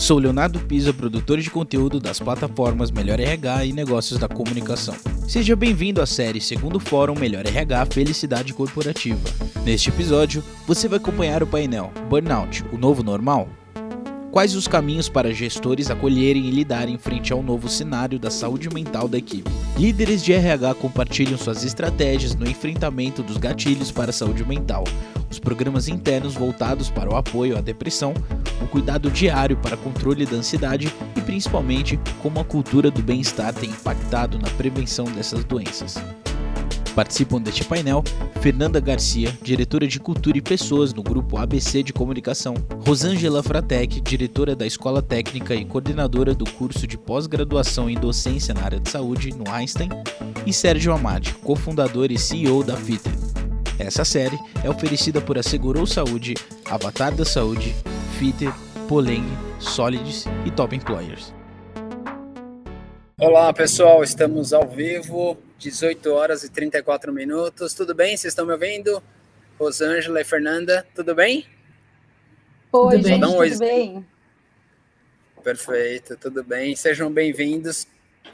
Sou Leonardo Pisa, produtor de conteúdo das plataformas Melhor RH e Negócios da Comunicação. Seja bem-vindo à série Segundo Fórum Melhor RH Felicidade Corporativa. Neste episódio, você vai acompanhar o painel Burnout, o novo normal? Quais os caminhos para gestores acolherem e lidarem frente ao novo cenário da saúde mental da equipe? Líderes de RH compartilham suas estratégias no enfrentamento dos gatilhos para a saúde mental, os programas internos voltados para o apoio à depressão, o cuidado diário para controle da ansiedade e principalmente como a cultura do bem-estar tem impactado na prevenção dessas doenças. Participam deste painel Fernanda Garcia, diretora de Cultura e Pessoas no Grupo ABC de Comunicação, Rosângela Fratec, diretora da Escola Técnica e coordenadora do curso de pós-graduação em docência na área de saúde no Einstein, e Sérgio Amadi, cofundador e CEO da FITER. Essa série é oferecida por Assegurou Saúde, Avatar da Saúde, FITER, Poleng, Solids e Top Employers. Olá pessoal, estamos ao vivo 18 horas e 34 minutos. Tudo bem? Vocês estão me ouvindo? Rosângela e Fernanda, tudo bem? Oi, tudo gente, um tudo bem? Perfeito, tudo bem. Sejam bem-vindos.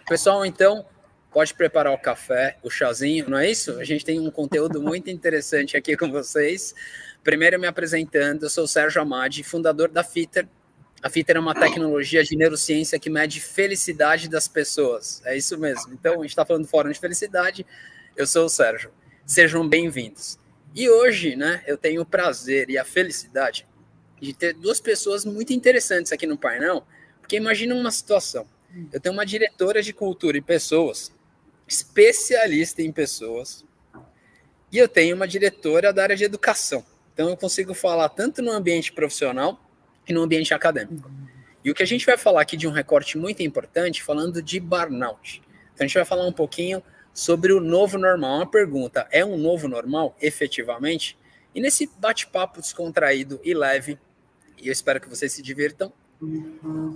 Pessoal, então, pode preparar o café, o chazinho, não é isso? A gente tem um conteúdo muito interessante aqui com vocês. Primeiro, me apresentando, eu sou o Sérgio Amadi, fundador da FITER, a FITER é uma tecnologia de neurociência que mede felicidade das pessoas. É isso mesmo. Então, a gente está falando fórum de felicidade. Eu sou o Sérgio. Sejam bem-vindos. E hoje, né, eu tenho o prazer e a felicidade de ter duas pessoas muito interessantes aqui no painel, porque imagina uma situação. Eu tenho uma diretora de cultura e pessoas, especialista em pessoas, e eu tenho uma diretora da área de educação. Então, eu consigo falar tanto no ambiente profissional e no ambiente acadêmico. E o que a gente vai falar aqui de um recorte muito importante, falando de burnout. Então a gente vai falar um pouquinho sobre o novo normal. Uma pergunta: é um novo normal, efetivamente? E nesse bate-papo descontraído e leve, e eu espero que vocês se divirtam,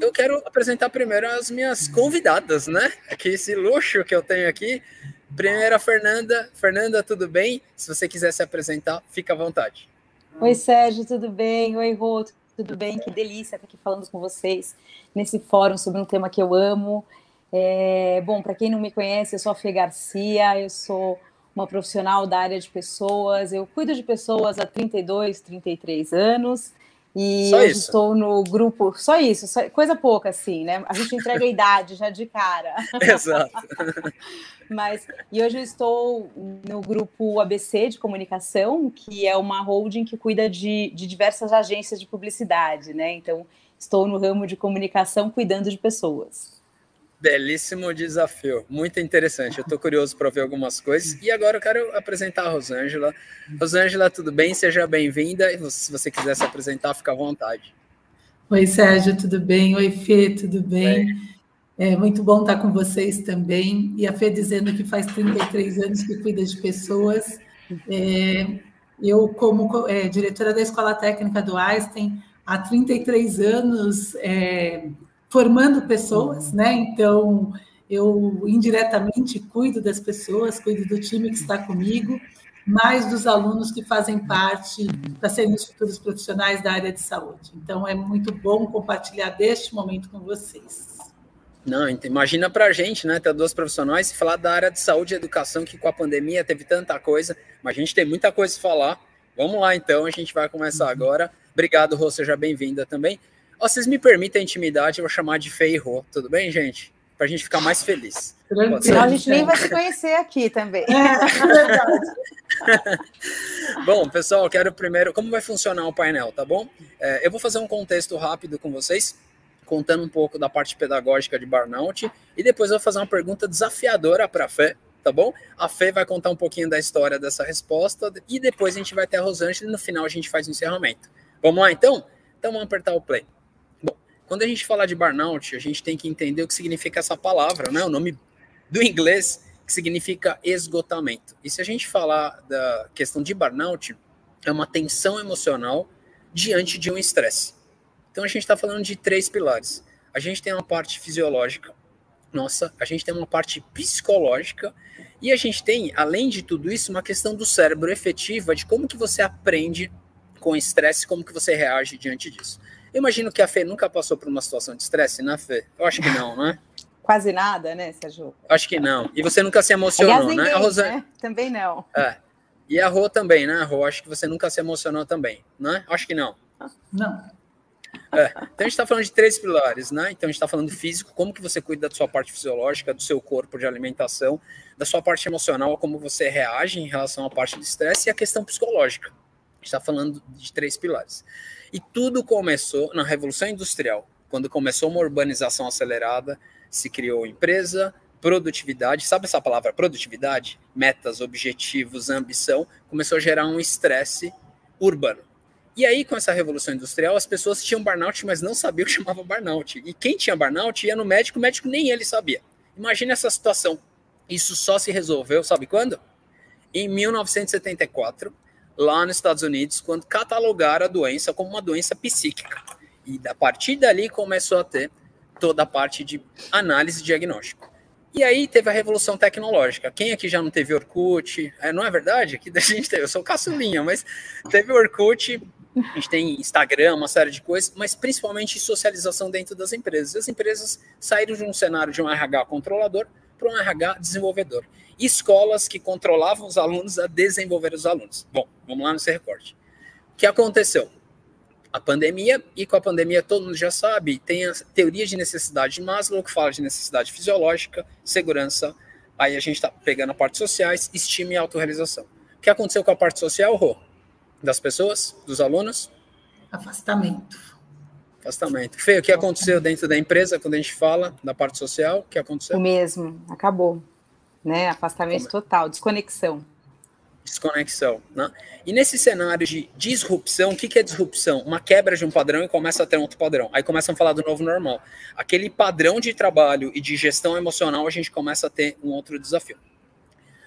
eu quero apresentar primeiro as minhas convidadas, né? Aqui esse luxo que eu tenho aqui. Primeira, Fernanda. Fernanda, tudo bem? Se você quiser se apresentar, fica à vontade. Oi, Sérgio, tudo bem? Oi, Rô, tudo bem? Que delícia estar aqui falando com vocês nesse fórum sobre um tema que eu amo. É, bom, para quem não me conhece, eu sou a Fê Garcia, eu sou uma profissional da área de pessoas, eu cuido de pessoas há 32, 33 anos. E só hoje isso. estou no grupo. Só isso, só, coisa pouca, assim, né? A gente entrega a idade já de cara. Exato. Mas, e hoje eu estou no grupo ABC de comunicação, que é uma holding que cuida de, de diversas agências de publicidade, né? Então, estou no ramo de comunicação cuidando de pessoas. Belíssimo desafio, muito interessante. Eu estou curioso para ver algumas coisas. E agora eu quero apresentar a Rosângela. Rosângela, tudo bem? Seja bem-vinda. Se você quiser se apresentar, fica à vontade. Oi, Sérgio, tudo bem? Oi, Fê, tudo bem? É muito bom estar com vocês também. E a Fê dizendo que faz 33 anos que cuida de pessoas. É, eu, como é, diretora da Escola Técnica do Einstein, há 33 anos é, formando pessoas, né? Então, eu indiretamente cuido das pessoas, cuido do time que está comigo, mais dos alunos que fazem parte para serem os futuros profissionais da área de saúde. Então, é muito bom compartilhar deste momento com vocês. Não, imagina para a gente, né? Ter duas profissionais e falar da área de saúde e educação, que com a pandemia teve tanta coisa, mas a gente tem muita coisa a falar. Vamos lá, então, a gente vai começar uhum. agora. Obrigado, Rô, seja bem-vinda também. Ó, vocês me permitem a intimidade, eu vou chamar de Fê e Rô, tudo bem, gente? Para a gente ficar mais feliz. Senão a gente nem vai se conhecer aqui também. É, bom, pessoal, eu quero primeiro. Como vai funcionar o painel, tá bom? É, eu vou fazer um contexto rápido com vocês, contando um pouco da parte pedagógica de burnout, e depois eu vou fazer uma pergunta desafiadora para a Fê, tá bom? A Fê vai contar um pouquinho da história dessa resposta, e depois a gente vai ter a Rosângela, e no final a gente faz o encerramento. Vamos lá, então? Então vamos apertar o play. Quando a gente fala de burnout, a gente tem que entender o que significa essa palavra, né? O nome do inglês que significa esgotamento. E se a gente falar da questão de burnout, é uma tensão emocional diante de um estresse. Então a gente está falando de três pilares. A gente tem uma parte fisiológica, nossa, a gente tem uma parte psicológica e a gente tem, além de tudo isso, uma questão do cérebro efetiva de como que você aprende com estresse, como que você reage diante disso. Eu imagino que a Fê nunca passou por uma situação de estresse, né, Fê? Eu acho que não, né? Quase nada, né, Sérgio? Acho que não. E você nunca se emocionou, Aliás, né? ninguém, A Rosane... né? Também não. É. E a Rô também, né, Rô? Acho que você nunca se emocionou também, né? Acho que não. Não. É. Então a gente está falando de três pilares, né? Então a gente está falando físico, como que você cuida da sua parte fisiológica, do seu corpo de alimentação, da sua parte emocional, como você reage em relação à parte do estresse e a questão psicológica. Está falando de três pilares. E tudo começou na Revolução Industrial, quando começou uma urbanização acelerada, se criou empresa, produtividade, sabe essa palavra produtividade? Metas, objetivos, ambição, começou a gerar um estresse urbano. E aí, com essa revolução industrial, as pessoas tinham burnout, mas não sabiam que chamava burnout. E quem tinha burnout ia no médico, o médico nem ele sabia. Imagina essa situação. Isso só se resolveu, sabe quando? Em 1974, lá nos Estados Unidos, quando catalogaram a doença como uma doença psíquica. E a partir dali começou a ter toda a parte de análise e diagnóstico. E aí teve a revolução tecnológica. Quem aqui já não teve Orkut? É, não é verdade? Aqui a gente teve, eu sou caçulinha, mas teve Orkut, a gente tem Instagram, uma série de coisas, mas principalmente socialização dentro das empresas. As empresas saíram de um cenário de um RH controlador para um RH desenvolvedor. Escolas que controlavam os alunos a desenvolver os alunos. Bom, vamos lá nesse recorte. O que aconteceu? A pandemia, e com a pandemia todo mundo já sabe, tem a teoria de necessidade de Maslow, que fala de necessidade fisiológica, segurança, aí a gente está pegando a parte sociais, estima e autorrealização. O que aconteceu com a parte social, Rô? Das pessoas, dos alunos? Afastamento. Afastamento. Fê, o que aconteceu dentro da empresa quando a gente fala da parte social? O que aconteceu? O mesmo, acabou. Né? Afastamento Como? total, desconexão. Desconexão. Né? E nesse cenário de disrupção, o que, que é disrupção? Uma quebra de um padrão e começa a ter um outro padrão. Aí começam a falar do novo normal. Aquele padrão de trabalho e de gestão emocional, a gente começa a ter um outro desafio.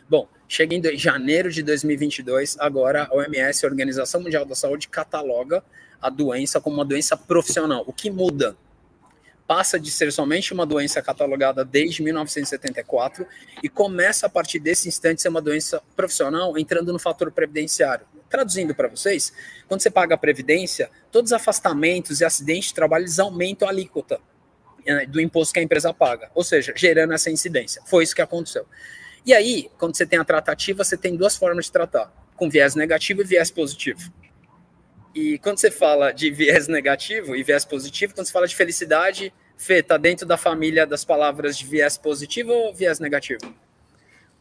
Bom, chega em janeiro de 2022, agora a OMS, a Organização Mundial da Saúde, cataloga a doença como uma doença profissional. O que muda? Passa de ser somente uma doença catalogada desde 1974 e começa a partir desse instante ser uma doença profissional entrando no fator previdenciário. Traduzindo para vocês, quando você paga a previdência, todos os afastamentos e acidentes de trabalho eles aumentam a alíquota né, do imposto que a empresa paga, ou seja, gerando essa incidência. Foi isso que aconteceu. E aí, quando você tem a tratativa, você tem duas formas de tratar, com viés negativo e viés positivo. E quando você fala de viés negativo e viés positivo, quando você fala de felicidade, Fê, tá dentro da família das palavras de viés positivo ou viés negativo?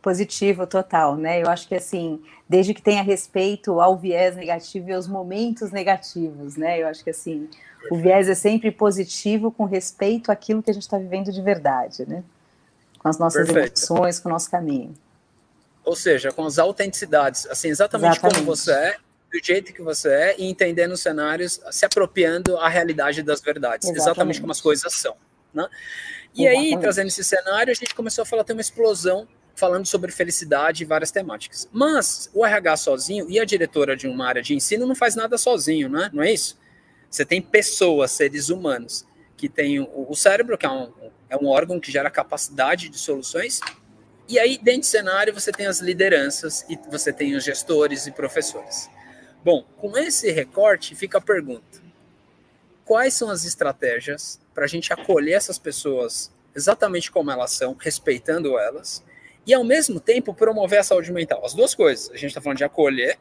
Positivo total, né? Eu acho que assim, desde que tenha respeito ao viés negativo e aos momentos negativos, né? Eu acho que assim, o viés é sempre positivo com respeito àquilo que a gente está vivendo de verdade, né? Com as nossas Perfeito. emoções, com o nosso caminho. Ou seja, com as autenticidades, assim, exatamente, exatamente. como você é, do jeito que você é e entendendo os cenários, se apropriando a realidade das verdades, exatamente, exatamente como as coisas são. Né? E exatamente. aí, trazendo esse cenário, a gente começou a falar, tem uma explosão falando sobre felicidade e várias temáticas. Mas o RH sozinho e a diretora de uma área de ensino não faz nada sozinho, né? não é isso? Você tem pessoas, seres humanos, que tem o, o cérebro, que é um, é um órgão que gera capacidade de soluções, e aí, dentro do cenário, você tem as lideranças e você tem os gestores e professores. Bom, com esse recorte fica a pergunta: quais são as estratégias para a gente acolher essas pessoas exatamente como elas são, respeitando elas, e ao mesmo tempo promover a saúde mental? As duas coisas. A gente está falando de acolher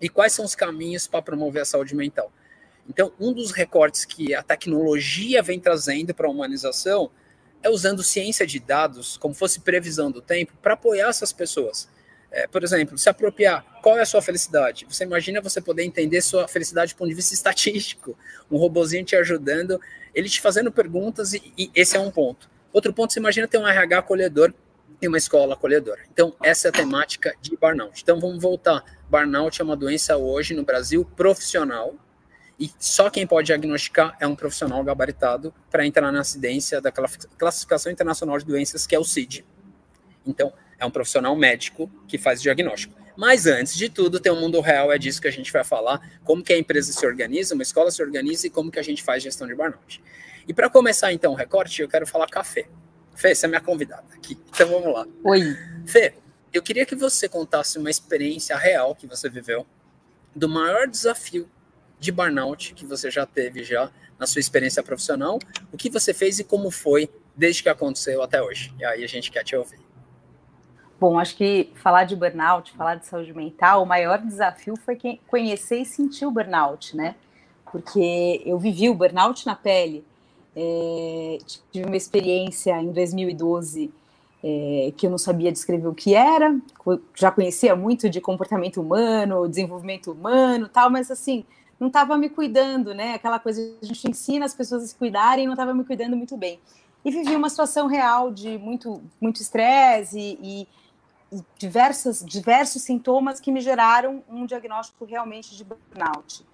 e quais são os caminhos para promover a saúde mental. Então, um dos recortes que a tecnologia vem trazendo para a humanização é usando ciência de dados, como fosse previsão do tempo, para apoiar essas pessoas. É, por exemplo, se apropriar, qual é a sua felicidade? Você imagina você poder entender sua felicidade do ponto de vista estatístico, um robozinho te ajudando, ele te fazendo perguntas, e, e esse é um ponto. Outro ponto, você imagina ter um RH acolhedor e uma escola acolhedora. Então, essa é a temática de burnout. Então, vamos voltar. Burnout é uma doença hoje no Brasil profissional, e só quem pode diagnosticar é um profissional gabaritado para entrar na incidência da classificação internacional de doenças, que é o CID. Então, é um profissional médico que faz diagnóstico. Mas antes de tudo, tem o um mundo real, é disso que a gente vai falar, como que a empresa se organiza, uma escola se organiza e como que a gente faz gestão de burnout. E para começar então o recorte, eu quero falar café. Fê, você é minha convidada aqui. Então vamos lá. Oi. Fê, eu queria que você contasse uma experiência real que você viveu do maior desafio de burnout que você já teve já na sua experiência profissional, o que você fez e como foi desde que aconteceu até hoje. E aí a gente quer te ouvir. Bom, acho que falar de burnout, falar de saúde mental, o maior desafio foi conhecer e sentir o burnout, né? Porque eu vivi o burnout na pele. É, tive uma experiência em 2012 é, que eu não sabia descrever o que era, já conhecia muito de comportamento humano, desenvolvimento humano, tal, mas assim, não estava me cuidando, né? Aquela coisa que a gente ensina as pessoas a se cuidarem, não estava me cuidando muito bem. E vivi uma situação real de muito muito estresse e, e diversas, diversos sintomas que me geraram um diagnóstico realmente de burnout.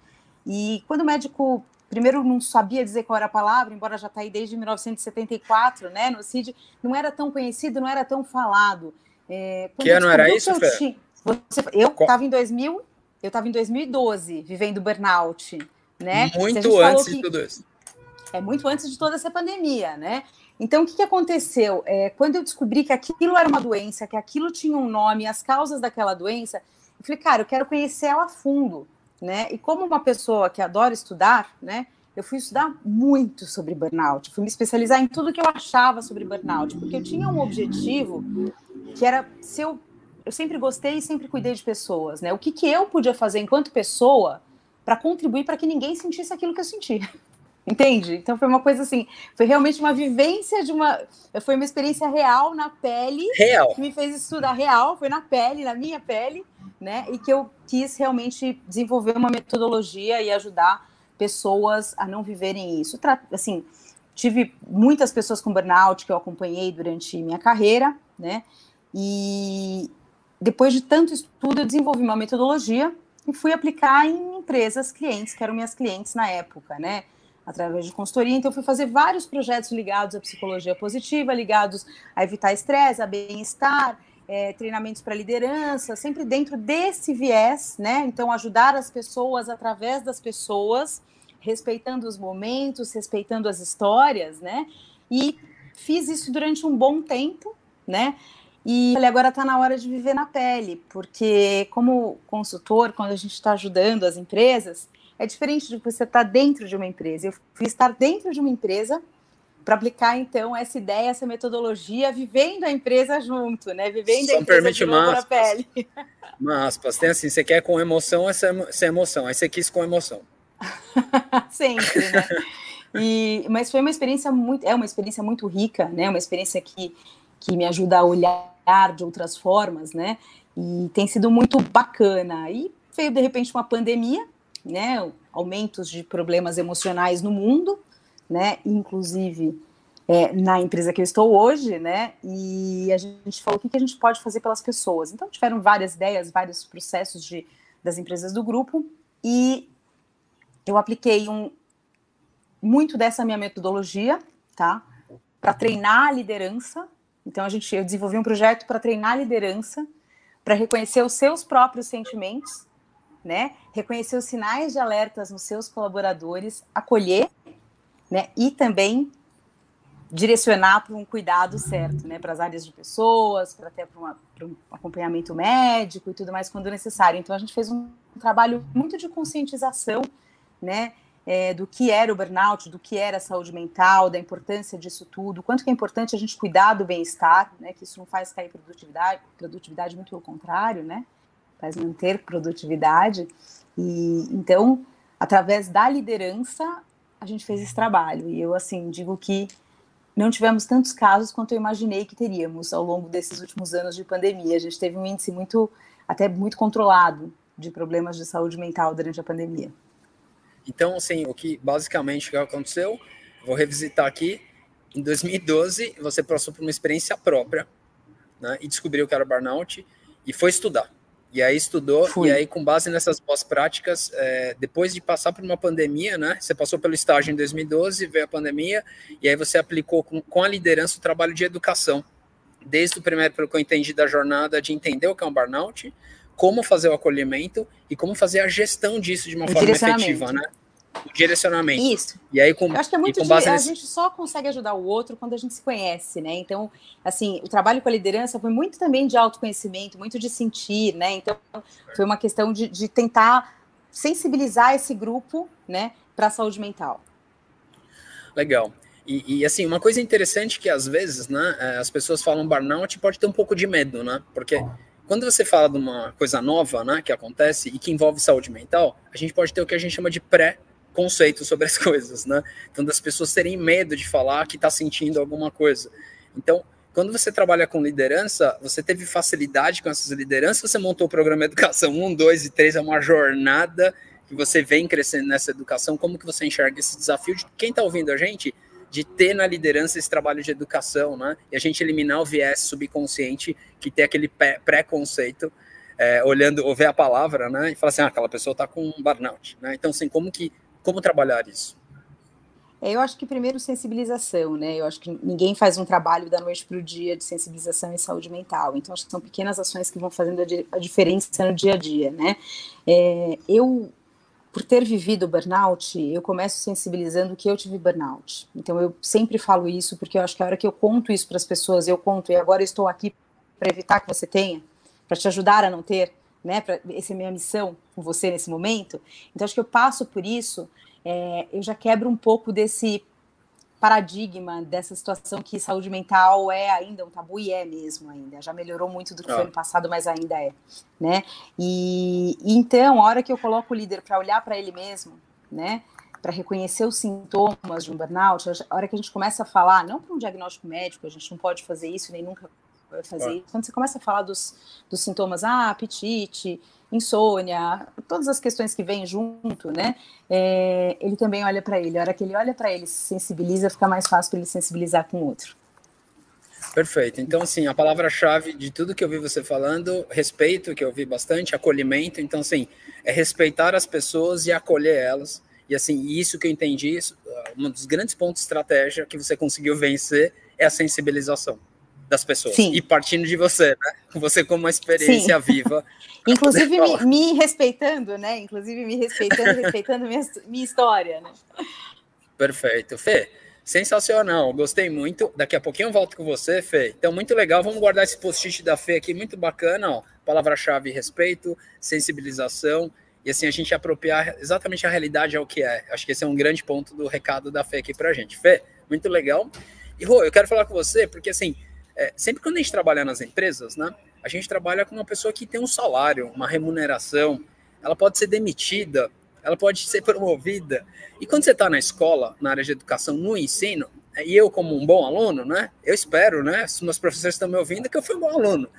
E quando o médico, primeiro não sabia dizer qual era a palavra, embora já está aí desde 1974, né, no CID, não era tão conhecido, não era tão falado. É, que ano era isso, Eu estava em 2000, eu estava em 2012, vivendo burnout, né? Muito antes de tudo isso. É muito antes de toda essa pandemia, né? Então, o que, que aconteceu? É, quando eu descobri que aquilo era uma doença, que aquilo tinha um nome, as causas daquela doença, eu falei, cara, eu quero conhecer ela a fundo, né? E como uma pessoa que adora estudar, né? Eu fui estudar muito sobre burnout, fui me especializar em tudo que eu achava sobre burnout, porque eu tinha um objetivo que era se eu eu sempre gostei e sempre cuidei de pessoas, né? O que, que eu podia fazer enquanto pessoa para contribuir para que ninguém sentisse aquilo que eu sentia. Entende? Então foi uma coisa assim, foi realmente uma vivência de uma. Foi uma experiência real na pele. Real. Que me fez estudar real, foi na pele, na minha pele, né? E que eu quis realmente desenvolver uma metodologia e ajudar pessoas a não viverem isso. Assim, tive muitas pessoas com burnout que eu acompanhei durante minha carreira, né? E depois de tanto estudo, eu desenvolvi uma metodologia e fui aplicar em empresas clientes, que eram minhas clientes na época, né? Através de consultoria. Então, fui fazer vários projetos ligados à psicologia positiva, ligados a evitar estresse, a bem-estar, é, treinamentos para liderança, sempre dentro desse viés, né? Então, ajudar as pessoas através das pessoas, respeitando os momentos, respeitando as histórias, né? E fiz isso durante um bom tempo, né? E falei, agora está na hora de viver na pele, porque como consultor, quando a gente está ajudando as empresas, é diferente de você estar dentro de uma empresa. Eu fui estar dentro de uma empresa para aplicar então essa ideia, essa metodologia, vivendo a empresa junto, né? Vivendo Só a empresa permite uma pele. Uma aspas, tem assim, você quer com emoção, essa sem emoção. Aí você quis com emoção. Sempre, né? E, mas foi uma experiência muito, é uma experiência muito rica, né? Uma experiência que, que me ajuda a olhar de outras formas, né? E tem sido muito bacana. E veio de repente uma pandemia, né, aumentos de problemas emocionais no mundo, né, inclusive é, na empresa que eu estou hoje, né, e a gente falou o que, que a gente pode fazer pelas pessoas. Então tiveram várias ideias, vários processos de, das empresas do grupo e eu apliquei um, muito dessa minha metodologia, tá, para treinar a liderança. Então a gente eu desenvolvi um projeto para treinar a liderança, para reconhecer os seus próprios sentimentos né? Reconhecer os sinais de alertas nos seus colaboradores, acolher, né? E também direcionar para um cuidado certo, né? Para as áreas de pessoas, para até para, um acompanhamento médico e tudo mais quando necessário. Então a gente fez um, trabalho muito de conscientização, né? É, do que era o burnout, do que era a saúde mental, da importância disso tudo, quanto que é importante a gente cuidar do bem-estar, né, que isso não faz cair produtividade, produtividade muito pelo contrário, né, faz manter produtividade. E então, através da liderança, a gente fez esse trabalho. E eu assim digo que não tivemos tantos casos quanto eu imaginei que teríamos ao longo desses últimos anos de pandemia. A gente teve um índice muito até muito controlado de problemas de saúde mental durante a pandemia. Então, assim, o que basicamente aconteceu, vou revisitar aqui. Em 2012, você passou por uma experiência própria, né, e descobriu que era burnout e foi estudar. E aí estudou, Fui. e aí com base nessas boas práticas, é, depois de passar por uma pandemia, né? Você passou pelo estágio em 2012, veio a pandemia, e aí você aplicou com, com a liderança o trabalho de educação. Desde o primeiro, pelo que eu entendi da jornada, de entender o que é um burnout, como fazer o acolhimento e como fazer a gestão disso de uma forma efetiva, né? O direcionamento. Isso. E aí com, Eu acho que é muito de, nesse... a gente só consegue ajudar o outro quando a gente se conhece, né? Então, assim, o trabalho com a liderança foi muito também de autoconhecimento, muito de sentir, né? Então, foi uma questão de, de tentar sensibilizar esse grupo, né, para a saúde mental. Legal. E, e, assim, uma coisa interessante que às vezes, né, é, as pessoas falam burnout pode ter um pouco de medo, né? Porque quando você fala de uma coisa nova, né, que acontece e que envolve saúde mental, a gente pode ter o que a gente chama de pré-conceito sobre as coisas, né? Então, das pessoas terem medo de falar que está sentindo alguma coisa. Então, quando você trabalha com liderança, você teve facilidade com essas lideranças, você montou o programa Educação 1, 2 e 3, é uma jornada que você vem crescendo nessa educação. Como que você enxerga esse desafio de quem está ouvindo a gente? de ter na liderança esse trabalho de educação, né? E a gente eliminar o viés subconsciente que tem aquele preconceito, é, olhando, ou ver a palavra, né? E falar assim, ah, aquela pessoa está com burnout, né? Então, assim, como que, como trabalhar isso? É, eu acho que primeiro sensibilização, né? Eu acho que ninguém faz um trabalho da noite para o dia de sensibilização em saúde mental. Então, acho que são pequenas ações que vão fazendo a, diferença no dia a dia, né? É, eu por ter vivido burnout, eu começo sensibilizando que eu tive burnout. Então eu sempre falo isso porque eu acho que a hora que eu conto isso para as pessoas, eu conto e agora estou aqui para evitar que você tenha, para te ajudar a não ter, né? Pra, essa é a minha missão com você nesse momento. Então acho que eu passo por isso, é, eu já quebro um pouco desse paradigma dessa situação que saúde mental é ainda um tabu e é mesmo ainda. Já melhorou muito do que ah. foi no passado, mas ainda é, né? E, e então, a hora que eu coloco o líder para olhar para ele mesmo, né? Para reconhecer os sintomas de um burnout, a hora que a gente começa a falar, não para um diagnóstico médico, a gente não pode fazer isso, nem nunca fazer ah. isso. Quando você começa a falar dos, dos sintomas, ah, apetite, insônia, todas as questões que vêm junto, né? É, ele também olha para ele. A hora que ele olha para ele, se sensibiliza, fica mais fácil para ele sensibilizar com o outro. Perfeito. Então, assim, a palavra-chave de tudo que eu vi você falando, respeito, que eu vi bastante, acolhimento. Então, assim, é respeitar as pessoas e acolher elas. E, assim, isso que eu entendi, isso, um dos grandes pontos de estratégia que você conseguiu vencer é a sensibilização das pessoas. Sim. E partindo de você, né? Você como uma experiência Sim. viva. Inclusive me, me, respeitando, né? Inclusive me respeitando, respeitando minha, minha história, né? Perfeito. Fê, sensacional. Gostei muito. Daqui a pouquinho eu volto com você, Fê. Então, muito legal. Vamos guardar esse post-it da Fê aqui, muito bacana, ó. Palavra-chave respeito, sensibilização. E assim, a gente apropriar exatamente a realidade ao que é. Acho que esse é um grande ponto do recado da Fê aqui pra gente. Fê, muito legal. E, Rô, eu quero falar com você, porque assim, é, sempre quando a gente trabalha nas empresas, né, a gente trabalha com uma pessoa que tem um salário, uma remuneração, ela pode ser demitida, ela pode ser promovida. E quando você está na escola, na área de educação, no ensino, e eu como um bom aluno, né, eu espero, né, se meus professores estão me ouvindo, que eu fui um bom aluno.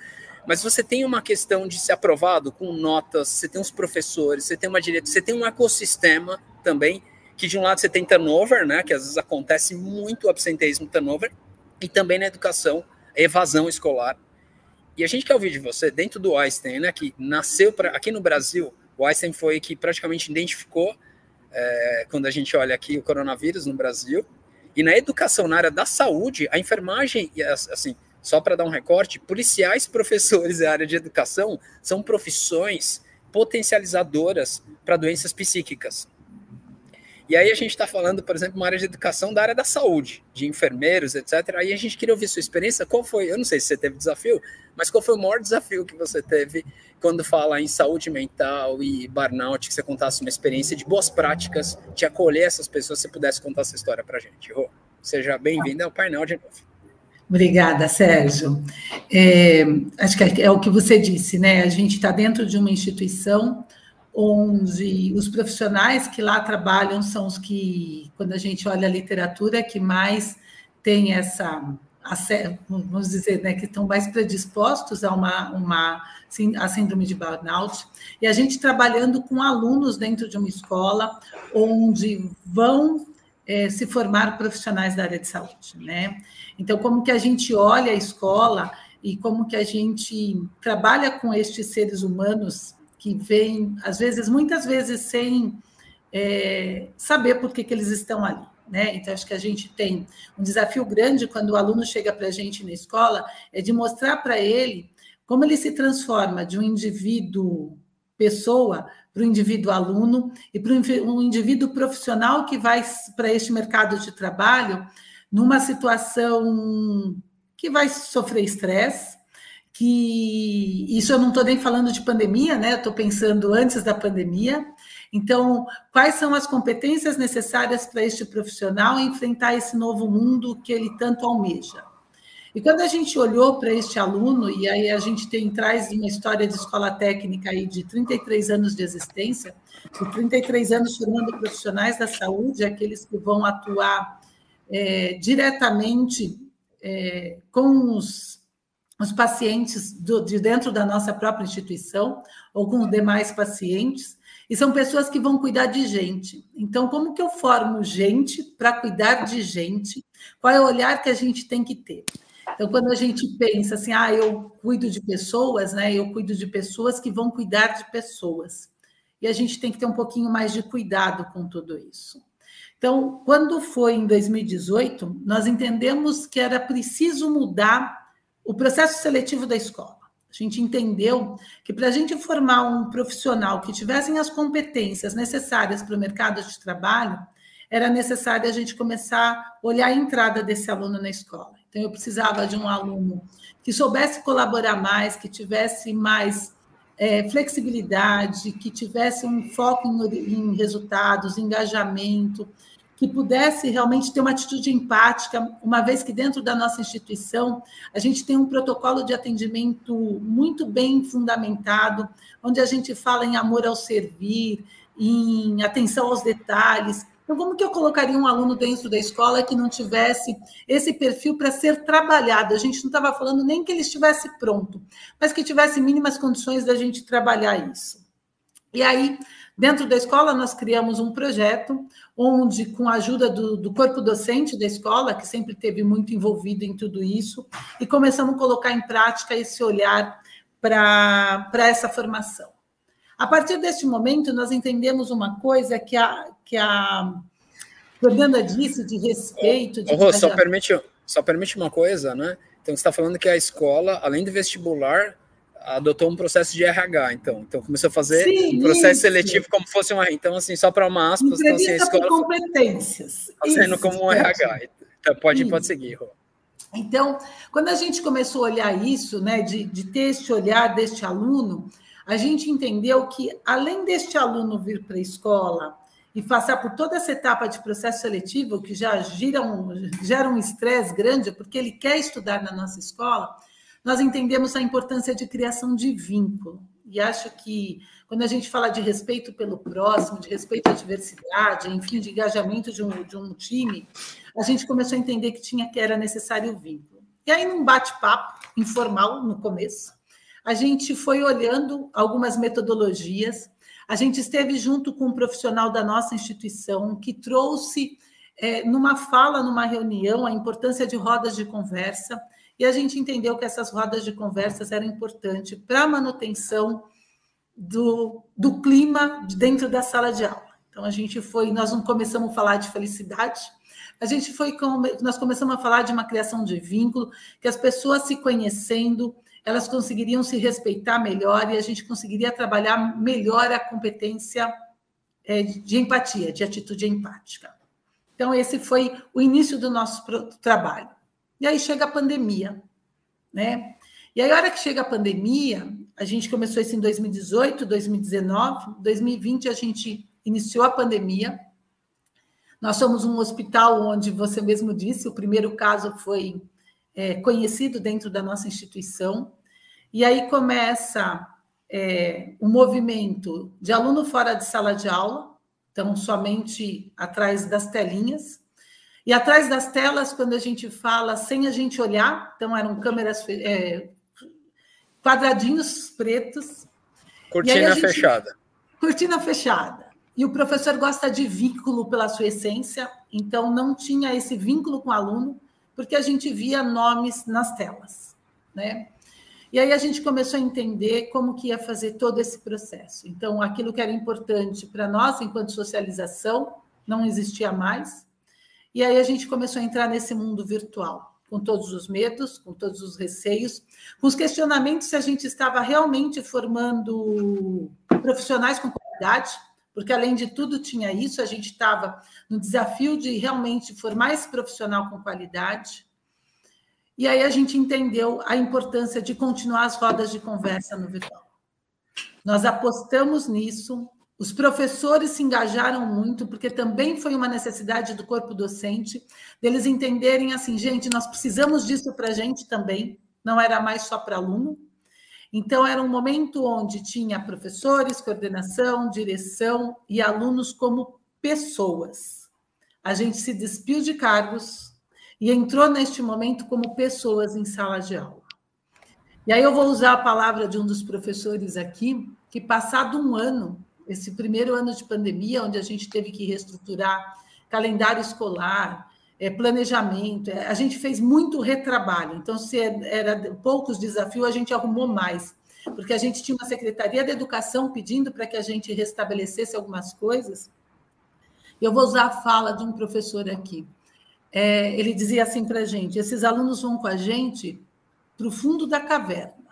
Mas você tem uma questão de ser aprovado com notas, você tem os professores, você tem uma direita, você tem um ecossistema também, que de um lado você tem turnover, né, que às vezes acontece muito absenteísmo turnover, e também na educação evasão escolar. E a gente quer ouvir de você, dentro do Einstein, né, que nasceu pra, aqui no Brasil, o Einstein foi que praticamente identificou, é, quando a gente olha aqui o coronavírus no Brasil, e na educação, na área da saúde, a enfermagem, assim, só para dar um recorte, policiais, professores e área de educação são profissões potencializadoras para doenças psíquicas. E aí a gente está falando, por exemplo, uma área de educação da área da saúde, de enfermeiros, etc. Aí a gente queria ouvir sua experiência. Qual foi, eu não sei se você teve desafio, mas qual foi o maior desafio que você teve quando fala em saúde mental e burnout, que você contasse uma experiência de boas práticas, de acolher essas pessoas, se pudesse contar essa história para a gente. Seja bem-vinda ao painel de novo. Obrigada, Sérgio. É, acho que é o que você disse, né? A gente está dentro de uma instituição onde os profissionais que lá trabalham são os que, quando a gente olha a literatura, que mais tem essa, vamos dizer, né, que estão mais predispostos a uma, uma a síndrome de burnout, e a gente trabalhando com alunos dentro de uma escola onde vão é, se formar profissionais da área de saúde, né? Então, como que a gente olha a escola e como que a gente trabalha com estes seres humanos que vêm, às vezes, muitas vezes, sem é, saber por que, que eles estão ali. Né? Então, acho que a gente tem um desafio grande quando o aluno chega para a gente na escola, é de mostrar para ele como ele se transforma de um indivíduo pessoa para o indivíduo aluno e para um indivíduo profissional que vai para este mercado de trabalho numa situação que vai sofrer estresse, que isso eu não estou nem falando de pandemia, né? Estou pensando antes da pandemia. Então, quais são as competências necessárias para este profissional enfrentar esse novo mundo que ele tanto almeja? E quando a gente olhou para este aluno, e aí a gente tem traz uma história de escola técnica aí de 33 anos de existência, de 33 anos formando profissionais da saúde, aqueles que vão atuar é, diretamente é, com os, os pacientes do, de dentro da nossa própria instituição, ou com os demais pacientes, e são pessoas que vão cuidar de gente. Então, como que eu formo gente para cuidar de gente? Qual é o olhar que a gente tem que ter? Então, quando a gente pensa assim, ah, eu cuido de pessoas, né? Eu cuido de pessoas que vão cuidar de pessoas. E a gente tem que ter um pouquinho mais de cuidado com tudo isso. Então, quando foi em 2018, nós entendemos que era preciso mudar o processo seletivo da escola. A gente entendeu que para a gente formar um profissional que tivessem as competências necessárias para o mercado de trabalho, era necessário a gente começar a olhar a entrada desse aluno na escola. Então, eu precisava de um aluno que soubesse colaborar mais, que tivesse mais é, flexibilidade, que tivesse um foco em, em resultados, engajamento, que pudesse realmente ter uma atitude empática, uma vez que dentro da nossa instituição a gente tem um protocolo de atendimento muito bem fundamentado, onde a gente fala em amor ao servir, em atenção aos detalhes. Então, como que eu colocaria um aluno dentro da escola que não tivesse esse perfil para ser trabalhado? A gente não estava falando nem que ele estivesse pronto, mas que tivesse mínimas condições da gente trabalhar isso. E aí, dentro da escola, nós criamos um projeto onde, com a ajuda do, do corpo docente da escola, que sempre teve muito envolvido em tudo isso, e começamos a colocar em prática esse olhar para essa formação. A partir deste momento, nós entendemos uma coisa que a, que a Fernanda disse de respeito. De oh, só, permite, só permite uma coisa, né? Então, você está falando que a escola, além do vestibular, adotou um processo de RH, então. Então, começou a fazer Sim, um processo isso. seletivo como fosse um Então, assim, só para uma aspas, então, assim, a escola. competências. Fazendo como um RH. Então, pode, pode seguir, Rô. Então, quando a gente começou a olhar isso, né, de, de ter esse olhar deste aluno, a gente entendeu que, além deste aluno vir para a escola e passar por toda essa etapa de processo seletivo, que já gira um, gera um estresse grande, porque ele quer estudar na nossa escola, nós entendemos a importância de criação de vínculo. E acho que, quando a gente fala de respeito pelo próximo, de respeito à diversidade, enfim, de engajamento de um, de um time, a gente começou a entender que tinha que era necessário vínculo. E aí, num bate-papo informal, no começo, a gente foi olhando algumas metodologias, a gente esteve junto com um profissional da nossa instituição que trouxe, é, numa fala, numa reunião, a importância de rodas de conversa, e a gente entendeu que essas rodas de conversas eram importantes para a manutenção do, do clima dentro da sala de aula. Então, a gente foi, nós não começamos a falar de felicidade, a gente foi, nós começamos a falar de uma criação de vínculo, que as pessoas se conhecendo, elas conseguiriam se respeitar melhor e a gente conseguiria trabalhar melhor a competência é, de empatia, de atitude empática. Então, esse foi o início do nosso trabalho. E aí chega a pandemia, né? E aí, a hora que chega a pandemia, a gente começou isso em 2018, 2019, 2020 a gente iniciou a pandemia. Nós somos um hospital onde você mesmo disse, o primeiro caso foi é, conhecido dentro da nossa instituição. E aí começa é, um movimento de aluno fora de sala de aula, então somente atrás das telinhas. E atrás das telas, quando a gente fala sem a gente olhar, então eram câmeras é, quadradinhos pretos. Cortina gente, fechada. Cortina fechada. E o professor gosta de vínculo pela sua essência, então não tinha esse vínculo com o aluno porque a gente via nomes nas telas, né? E aí a gente começou a entender como que ia fazer todo esse processo. Então, aquilo que era importante para nós, enquanto socialização, não existia mais. E aí a gente começou a entrar nesse mundo virtual, com todos os medos, com todos os receios, com os questionamentos se a gente estava realmente formando profissionais com qualidade, porque além de tudo tinha isso, a gente estava no desafio de realmente formar esse profissional com qualidade. E aí a gente entendeu a importância de continuar as rodas de conversa no virtual. Nós apostamos nisso, Os professores se engajaram muito, porque também foi uma necessidade do corpo docente, deles entenderem assim, gente, nós precisamos disso para a gente também, não era mais só para aluno. Então, era um momento onde tinha professores, coordenação, direção e alunos como pessoas. A gente se despiu de cargos e entrou neste momento como pessoas em sala de aula. E aí eu vou usar a palavra de um dos professores aqui, que passado um ano, esse primeiro ano de pandemia, onde a gente teve que reestruturar calendário escolar, é, planejamento, é, a gente fez muito retrabalho. Então, se era poucos desafios, a gente arrumou mais, porque a gente tinha uma secretaria da educação pedindo para que a gente restabelecesse algumas coisas. Eu vou usar a fala de um professor aqui. É, ele dizia assim para a gente: esses alunos vão com a gente para o fundo da caverna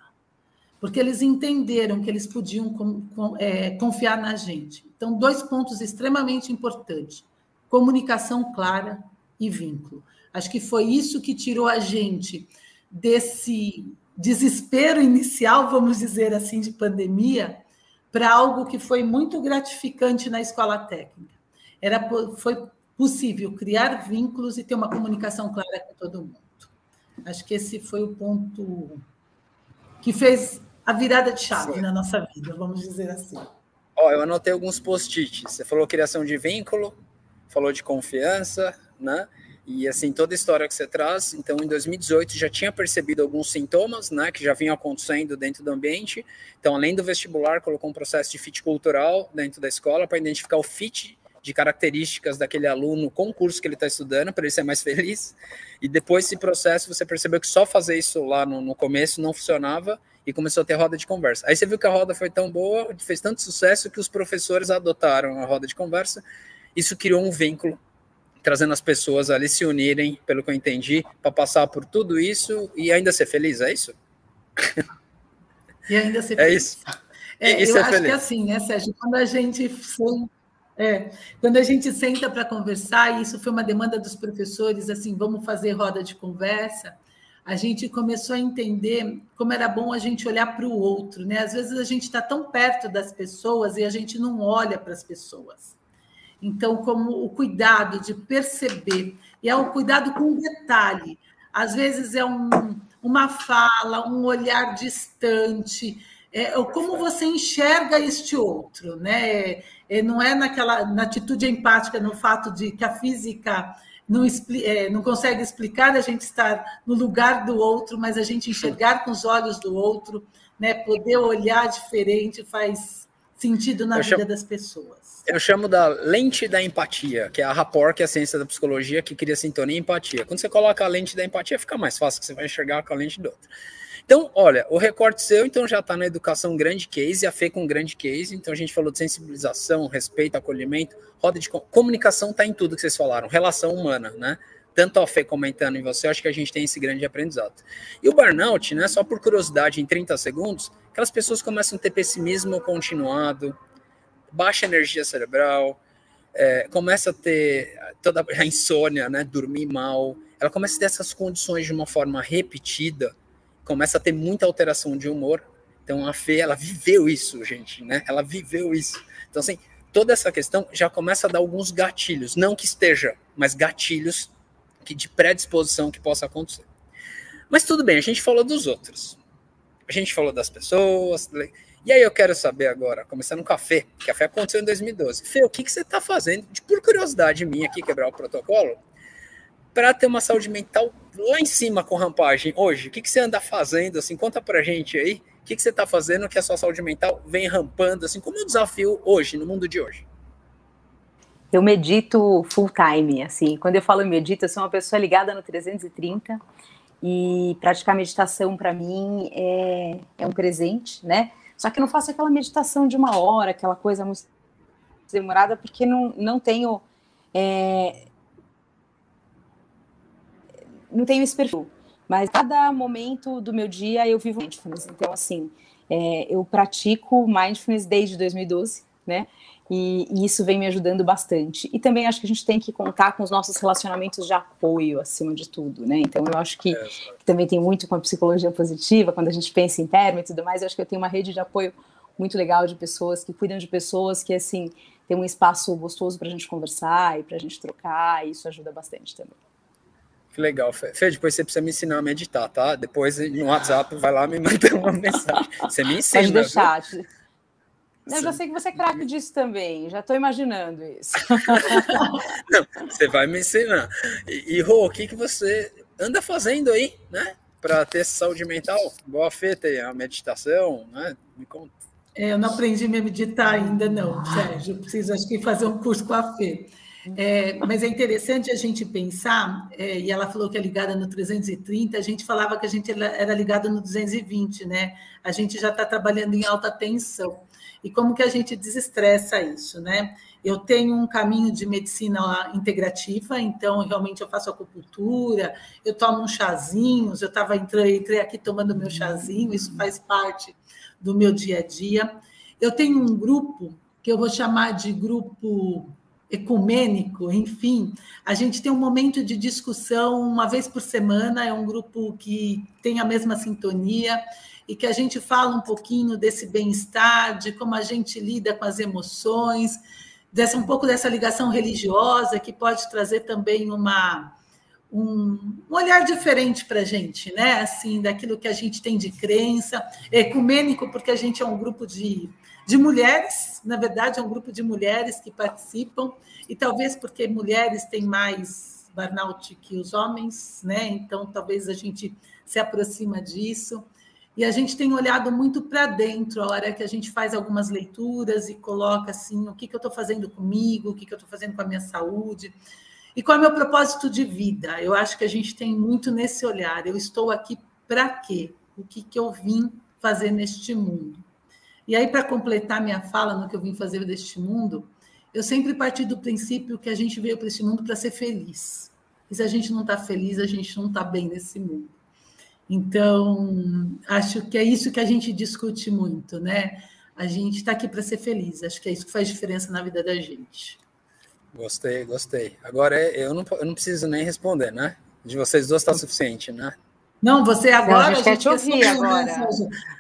porque eles entenderam que eles podiam com, com, é, confiar na gente. Então, dois pontos extremamente importantes: comunicação clara e vínculo. Acho que foi isso que tirou a gente desse desespero inicial, vamos dizer assim, de pandemia, para algo que foi muito gratificante na escola técnica. Era, foi possível criar vínculos e ter uma comunicação clara com todo mundo. Acho que esse foi o ponto que fez a virada de chave Sim. na nossa vida, vamos dizer assim. Ó, eu anotei alguns post-its. Você falou criação de vínculo, falou de confiança, né? E assim, toda a história que você traz, então em 2018 já tinha percebido alguns sintomas, né, que já vinham acontecendo dentro do ambiente. Então, além do vestibular, colocou um processo de fit cultural dentro da escola para identificar o fit de características daquele aluno com o curso que ele está estudando, para ele ser mais feliz. E depois desse processo, você percebeu que só fazer isso lá no, no, começo não funcionava e começou a ter roda de conversa. Aí você viu que a roda foi tão boa, fez tanto sucesso que os professores adotaram a roda de conversa. Isso criou um vínculo, trazendo as pessoas ali se unirem, pelo que eu entendi, para passar por tudo isso e ainda ser feliz, é isso? E ainda ser é feliz. Isso. É, isso. eu é acho feliz. que assim, né, Sérgio, quando a gente foi é, quando a gente senta para conversar, e isso foi uma demanda dos professores, assim, vamos fazer roda de conversa, a gente começou a entender como era bom a gente olhar para o outro, né? Às vezes a gente está tão perto das pessoas e a gente não olha para as pessoas. Então, como o cuidado de perceber, e é o cuidado com detalhe. Às vezes é um, uma fala, um olhar distante, é, como você enxerga este outro, né? É, não é naquela na atitude empática, no fato de que a física não, é, não consegue explicar a gente estar no lugar do outro, mas a gente enxergar com os olhos do outro, né? Poder olhar diferente faz sentido na eu vida chamo, das pessoas. Eu chamo da lente da empatia, que é a rapport, que é a ciência da psicologia, que cria sintonia e empatia. Quando você coloca a lente da empatia, fica mais fácil, que você vai enxergar com a lente do outro. Então, olha, o recorte seu então já está na educação grande case, a FE com grande case. Então a gente falou de sensibilização, respeito, acolhimento, roda de comunicação está em tudo que vocês falaram, relação humana, né? Tanto a Fê comentando em você, acho que a gente tem esse grande aprendizado. E o burnout, né? Só por curiosidade, em 30 segundos, aquelas pessoas começam a ter pessimismo continuado, baixa energia cerebral, é, começa a ter toda a insônia, né? Dormir mal, ela começa a ter essas condições de uma forma repetida começa a ter muita alteração de humor. Então a Fê, ela viveu isso, gente, né? Ela viveu isso. Então, assim, toda essa questão já começa a dar alguns gatilhos, não que esteja, mas gatilhos que de predisposição que possa acontecer. Mas tudo bem, a gente falou dos outros. A gente falou das pessoas. E aí eu quero saber agora, começando com a Fê, que a Fê aconteceu em 2012. Fê, o que, que você está fazendo, de por curiosidade minha aqui, quebrar o protocolo, para ter uma saúde mental lá em cima com rampagem hoje? O que, que você anda fazendo? Assim, conta pra gente aí. O que, que você está fazendo que a sua saúde mental vem rampando? Assim, como é o desafio hoje, no mundo de hoje? Eu medito full time, assim. Quando eu falo medito, eu sou uma pessoa ligada no 330 e praticar meditação para mim é, é um presente, né? Só que eu não faço aquela meditação de uma hora, aquela coisa muito demorada, porque não, não tenho é, não tenho esse perfil, mas cada momento do meu dia eu vivo mindfulness. Então, assim, é, eu pratico mindfulness desde 2012, né? E, e, isso vem me ajudando bastante. E também acho que a gente tem que contar com os nossos relacionamentos de apoio acima de tudo, né? Então eu acho que, que também tem muito com a psicologia positiva, quando a gente pensa em termo e tudo mais, eu acho que eu tenho uma rede de apoio muito legal de pessoas que cuidam de pessoas que, assim, tem um espaço gostoso para a gente conversar e para a gente trocar, e isso ajuda bastante também. Que legal, Fê. Depois você precisa me ensinar a meditar, tá? Depois no WhatsApp vai lá me mandar uma mensagem. Você me ensina. Pode deixar. Viu? Eu já sei que você é craque disso também, já estou imaginando isso. Não, você vai me ensinar. E, e Rô, o que, que você anda fazendo aí, né? Para ter saúde mental? Boa Fê, tem a meditação, né? Me conta. É, eu não aprendi a meditar ainda, não, Sérgio. Eu preciso, acho que, fazer um curso com a Fê. É, mas é interessante a gente pensar, é, e ela falou que é ligada no 330, a gente falava que a gente era ligada no 220, né? A gente já está trabalhando em alta tensão. E como que a gente desestressa isso, né? Eu tenho um caminho de medicina integrativa, então realmente eu faço acupuntura, eu tomo uns chazinhos, eu estava entrei, entrei aqui tomando meu chazinho, isso faz parte do meu dia a dia. Eu tenho um grupo que eu vou chamar de grupo ecumênico, enfim, a gente tem um momento de discussão uma vez por semana, é um grupo que tem a mesma sintonia e que a gente fala um pouquinho desse bem-estar, de como a gente lida com as emoções, dessa um pouco dessa ligação religiosa que pode trazer também uma um, um olhar diferente para a gente, né? Assim, daquilo que a gente tem de crença, ecumênico, porque a gente é um grupo de de mulheres, na verdade, é um grupo de mulheres que participam, e talvez porque mulheres têm mais burnout que os homens, né? Então, talvez a gente se aproxima disso. E a gente tem olhado muito para dentro, a hora que a gente faz algumas leituras e coloca assim: o que, que eu estou fazendo comigo, o que, que eu estou fazendo com a minha saúde, e qual é o meu propósito de vida. Eu acho que a gente tem muito nesse olhar: eu estou aqui para quê? O que, que eu vim fazer neste mundo? E aí, para completar minha fala no que eu vim fazer deste mundo, eu sempre parti do princípio que a gente veio para este mundo para ser feliz. E se a gente não está feliz, a gente não está bem nesse mundo. Então, acho que é isso que a gente discute muito, né? A gente está aqui para ser feliz. Acho que é isso que faz diferença na vida da gente. Gostei, gostei. Agora eu não, eu não preciso nem responder, né? De vocês dois está suficiente, né? Não, você agora. Não, a gente, quer te ouvir agora.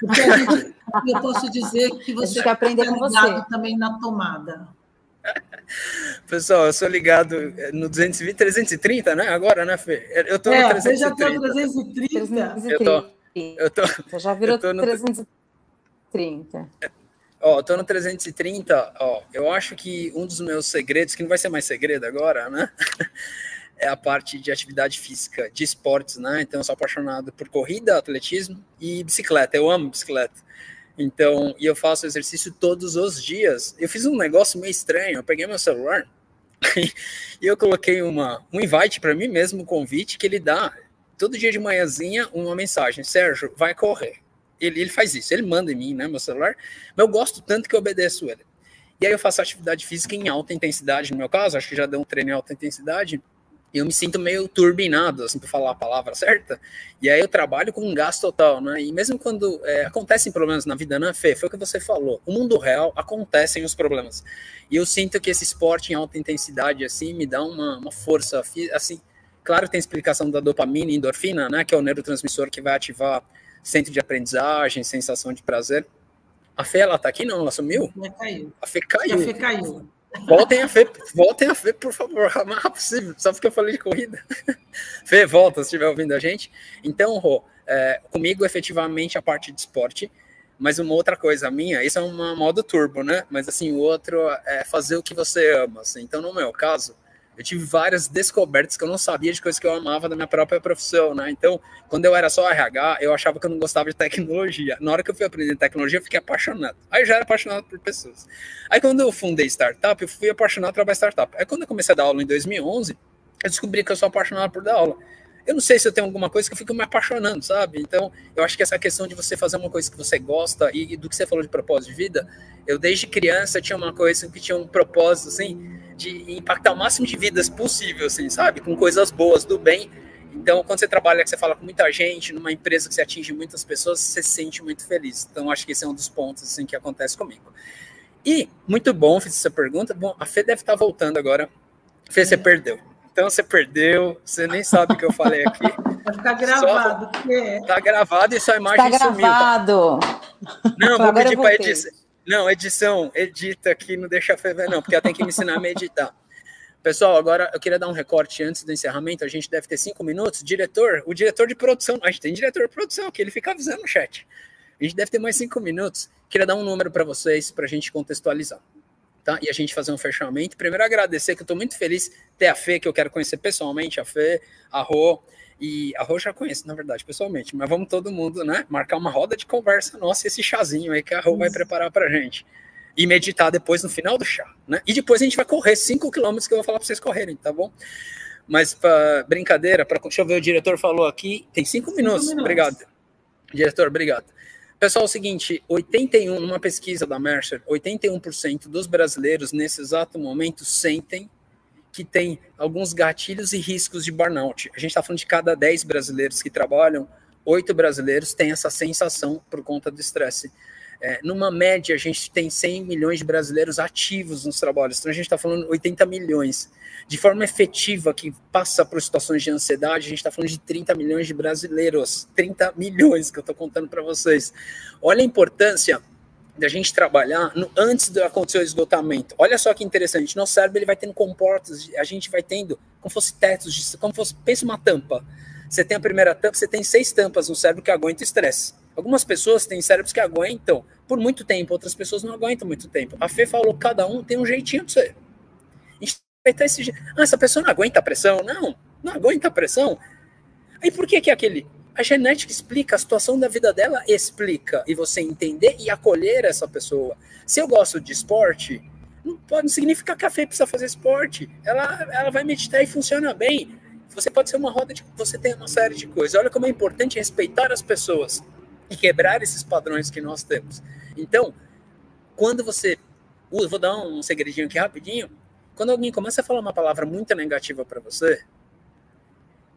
Porque gente, eu posso dizer que você quer aprender com você. também na tomada. Pessoal, eu sou ligado no 220, 330, né? Agora, né, Fê? Eu tô é, no 330. Você já tá no 330? Eu tô. Eu tô, você já virou eu no 330. Ó, eu tô no 330, ó. Eu acho que um dos meus segredos, que não vai ser mais segredo agora, né? É a parte de atividade física, de esportes, né? Então, eu sou apaixonado por corrida, atletismo e bicicleta. Eu amo bicicleta. Então, e eu faço exercício todos os dias. Eu fiz um negócio meio estranho. Eu peguei meu celular e eu coloquei uma, um invite para mim mesmo, um convite que ele dá todo dia de manhãzinha uma mensagem: Sérgio, vai correr. Ele, ele faz isso, ele manda em mim, né, meu celular. Mas eu gosto tanto que eu obedeço ele. E aí eu faço atividade física em alta intensidade, no meu caso, acho que já deu um treino em alta intensidade eu me sinto meio turbinado, assim, para falar a palavra certa, e aí eu trabalho com um gás total, né? E mesmo quando é, acontecem problemas na vida, né, Fê? Foi o que você falou. O mundo real acontecem os problemas. E eu sinto que esse esporte em alta intensidade, assim, me dá uma, uma força, assim, claro tem explicação da dopamina e endorfina, né? Que é o neurotransmissor que vai ativar centro de aprendizagem, sensação de prazer. A Fê, ela tá aqui? Não, ela sumiu? A Fê caiu. A Fê caiu. A Fê caiu. Voltem a ver, voltem a ver, por favor, mais possível, só porque eu falei de corrida. Fê, volta se estiver ouvindo a gente. Então, Rô, é, comigo efetivamente a parte de esporte, mas uma outra coisa minha, isso é uma modo turbo, né? Mas assim, o outro é fazer o que você ama. Assim. Então, no meu caso, eu tive várias descobertas que eu não sabia de coisas que eu amava da minha própria profissão, né? Então, quando eu era só RH, eu achava que eu não gostava de tecnologia. Na hora que eu fui aprender tecnologia, eu fiquei apaixonado. Aí eu já era apaixonado por pessoas. Aí quando eu fundei startup, eu fui apaixonado por trabalhar startup. Aí quando eu comecei a dar aula em 2011, eu descobri que eu sou apaixonado por dar aula. Eu não sei se eu tenho alguma coisa que eu fico me apaixonando, sabe? Então, eu acho que essa questão de você fazer uma coisa que você gosta e, e do que você falou de propósito de vida, eu desde criança tinha uma coisa que tinha um propósito, assim, de impactar o máximo de vidas possível, assim, sabe? Com coisas boas, do bem. Então, quando você trabalha, que você fala com muita gente, numa empresa que você atinge muitas pessoas, você se sente muito feliz. Então, acho que esse é um dos pontos, assim, que acontece comigo. E, muito bom, fiz essa pergunta. Bom, a Fê deve estar voltando agora. Fê, você perdeu. Então você perdeu, você nem sabe o que eu falei aqui. Vai ficar gravado. Só, tá gravado e sua imagem tá sumiu. Tá gravado. Não, vou pedir para editar. Não, edição, edita aqui, não deixa a Fê ver, não, porque ela tem que me ensinar a meditar. Pessoal, agora eu queria dar um recorte antes do encerramento. A gente deve ter cinco minutos. Diretor, o diretor de produção, a gente tem diretor de produção aqui, ele fica avisando no chat. A gente deve ter mais cinco minutos. Queria dar um número para vocês, para a gente contextualizar. Tá? E a gente fazer um fechamento. Primeiro, agradecer que eu estou muito feliz ter a Fê, que eu quero conhecer pessoalmente, a Fê, a Rô. E a Rô já conheço, na verdade, pessoalmente. Mas vamos todo mundo, né? Marcar uma roda de conversa nossa, esse chazinho aí que a Rô vai preparar para gente e meditar depois no final do chá, né? E depois a gente vai correr 5 quilômetros que eu vou falar para vocês correrem, tá bom? Mas para brincadeira, para deixa eu ver, o diretor falou aqui, tem cinco minutos. minutos. Obrigado. Diretor, obrigado. Pessoal, é o seguinte, 81, numa pesquisa da Mercer, 81% dos brasileiros nesse exato momento sentem que tem alguns gatilhos e riscos de burnout. A gente está falando de cada 10 brasileiros que trabalham, oito brasileiros têm essa sensação por conta do estresse. É, numa média, a gente tem 100 milhões de brasileiros ativos nos trabalhos, então a gente está falando 80 milhões. De forma efetiva, que passa por situações de ansiedade, a gente está falando de 30 milhões de brasileiros. 30 milhões que eu estou contando para vocês. Olha a importância da gente trabalhar no, antes de acontecer o esgotamento. Olha só que interessante, nosso cérebro ele vai tendo comportas, a gente vai tendo como fosse tetos, como fosse, pensa uma tampa. Você tem a primeira tampa, você tem seis tampas no cérebro que aguentam estresse. Algumas pessoas têm cérebros que aguentam por muito tempo, outras pessoas não aguentam muito tempo. A Fê falou, cada um tem um jeitinho de ser. Ter esse Ah, essa pessoa não aguenta a pressão. Não, não aguenta a pressão. Aí por que que aquele... A genética explica, a situação da vida dela explica. E você entender e acolher essa pessoa. Se eu gosto de esporte, não pode não significar que a Fê precisa fazer esporte. Ela, ela vai meditar e funciona bem. Você pode ser uma roda de. Você tem uma série de coisas. Olha como é importante respeitar as pessoas e quebrar esses padrões que nós temos. Então, quando você. Uh, vou dar um segredinho aqui rapidinho. Quando alguém começa a falar uma palavra muito negativa para você,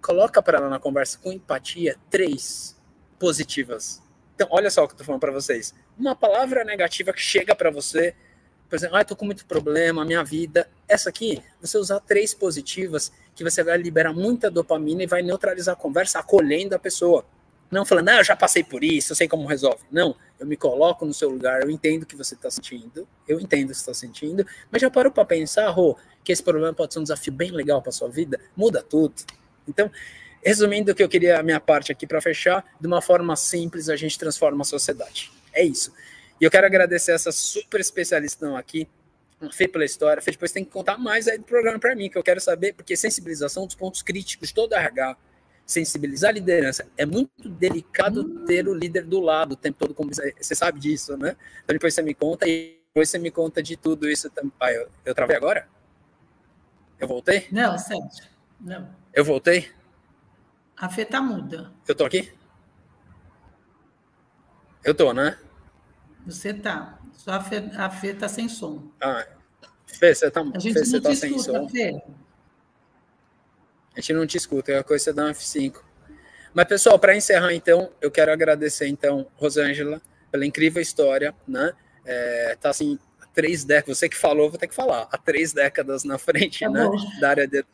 coloca para ela na conversa com empatia três positivas. Então, olha só o que eu estou falando para vocês. Uma palavra negativa que chega para você, por exemplo, ah, estou com muito problema, minha vida. Essa aqui, você usar três positivas, que você vai liberar muita dopamina e vai neutralizar a conversa, acolhendo a pessoa. Não falando, ah, eu já passei por isso, eu sei como resolve. Não, eu me coloco no seu lugar, eu entendo o que você está sentindo, eu entendo o que você está sentindo, mas já parou para pensar, Rô, que esse problema pode ser um desafio bem legal para sua vida? Muda tudo. Então, resumindo o que eu queria, a minha parte aqui para fechar, de uma forma simples, a gente transforma a sociedade. É isso. E eu quero agradecer essa super especialista aqui, Fê pela história. Fê depois tem que contar mais aí do programa para mim, que eu quero saber, porque sensibilização é dos pontos críticos de todo RH sensibilizar a liderança. É muito delicado ter o líder do lado o tempo todo, como você sabe disso, né? Então depois você me conta e depois você me conta de tudo isso também. Ah, eu, eu travei agora? Eu voltei? Não, Sérgio. Não. Eu voltei? A Fê tá muda. Eu tô aqui? Eu tô, né? Você tá. Só a Fê, a Fê tá sem som. Ah, Fê, você tá, a gente Fê, você tá sem som. Fê. A gente não te escuta, é a coisa da F5. Mas, pessoal, para encerrar, então, eu quero agradecer, então, Rosângela, pela incrível história, né? É, tá assim, três décadas, você que falou, vou ter que falar, há três décadas na frente, tá né? Da área de,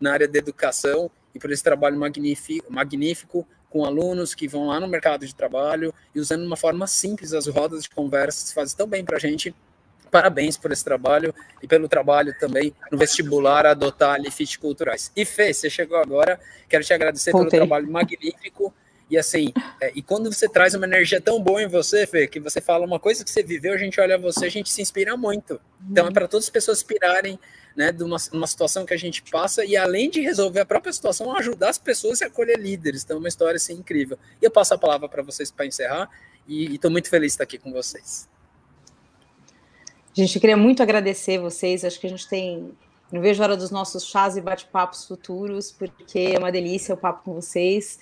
na área de educação e por esse trabalho magnífico, magnífico com alunos que vão lá no mercado de trabalho e usando uma forma simples as rodas de conversa que fazem tão bem para a gente Parabéns por esse trabalho e pelo trabalho também no vestibular adotar ali fit culturais. E Fê, você chegou agora, quero te agradecer Voltei. pelo trabalho magnífico. E assim, é, e quando você traz uma energia tão boa em você, Fê, que você fala uma coisa que você viveu, a gente olha você, a gente se inspira muito. Então é para todas as pessoas inspirarem né, de uma, uma situação que a gente passa e além de resolver a própria situação, ajudar as pessoas a acolher líderes. Então é uma história assim incrível. E eu passo a palavra para vocês para encerrar e estou muito feliz de estar aqui com vocês. A gente queria muito agradecer vocês. Acho que a gente tem. Não vejo a hora dos nossos chás e bate-papos futuros, porque é uma delícia o papo com vocês.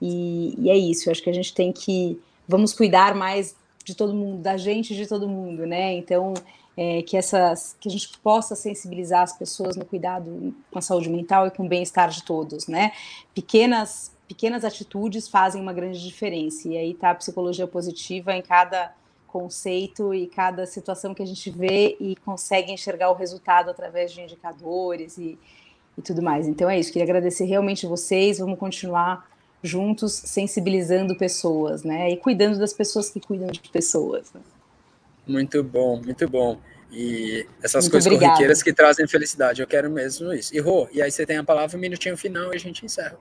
E, e é isso. acho que a gente tem que. Vamos cuidar mais de todo mundo, da gente de todo mundo, né? Então, é, que, essas, que a gente possa sensibilizar as pessoas no cuidado com a saúde mental e com o bem-estar de todos, né? Pequenas, pequenas atitudes fazem uma grande diferença. E aí tá a psicologia positiva em cada conceito e cada situação que a gente vê e consegue enxergar o resultado através de indicadores e, e tudo mais. Então é isso, queria agradecer realmente vocês, vamos continuar juntos sensibilizando pessoas, né? E cuidando das pessoas que cuidam de pessoas. Né? Muito bom, muito bom. E essas muito coisas obrigada. corriqueiras que trazem felicidade, eu quero mesmo isso. E Rô, e aí você tem a palavra, um minutinho final e a gente encerra.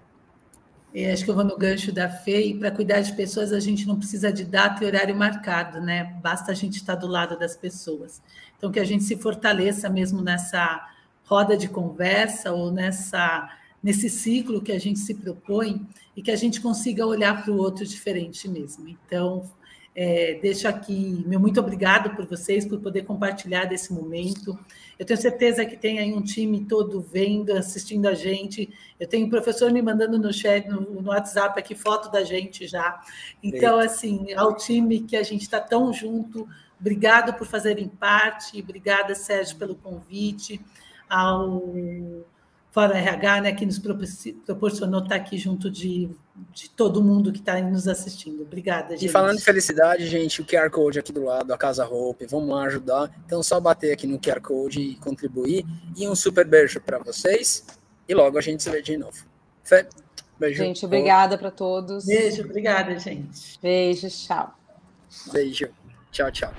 E acho que eu vou no gancho da FEI, e para cuidar de pessoas a gente não precisa de data e horário marcado, né? Basta a gente estar do lado das pessoas. Então, que a gente se fortaleça mesmo nessa roda de conversa ou nessa nesse ciclo que a gente se propõe e que a gente consiga olhar para o outro diferente mesmo. Então, é, deixo aqui meu muito obrigado por vocês, por poder compartilhar desse momento. Eu tenho certeza que tem aí um time todo vendo, assistindo a gente. Eu tenho um professor me mandando no chat, no, no WhatsApp aqui, foto da gente já. Então, assim, ao time que a gente está tão junto, obrigado por fazerem parte, obrigada, Sérgio, pelo convite, ao Fora RH, né, que nos proporcionou estar aqui junto de, de todo mundo que está nos assistindo. Obrigada, gente. E falando de felicidade, gente, o QR Code aqui do lado, a Casa Hope, vamos lá ajudar. Então, só bater aqui no QR Code e contribuir. E um super beijo para vocês. E logo a gente se vê de novo. Fé, beijo. Gente, obrigada para todos. Beijo, obrigada, gente. Beijo, tchau. Beijo. Tchau, tchau.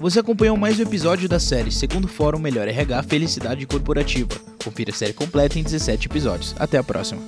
Você acompanhou mais um episódio da série Segundo Fórum Melhor RH Felicidade Corporativa. Confira a série completa em 17 episódios. Até a próxima.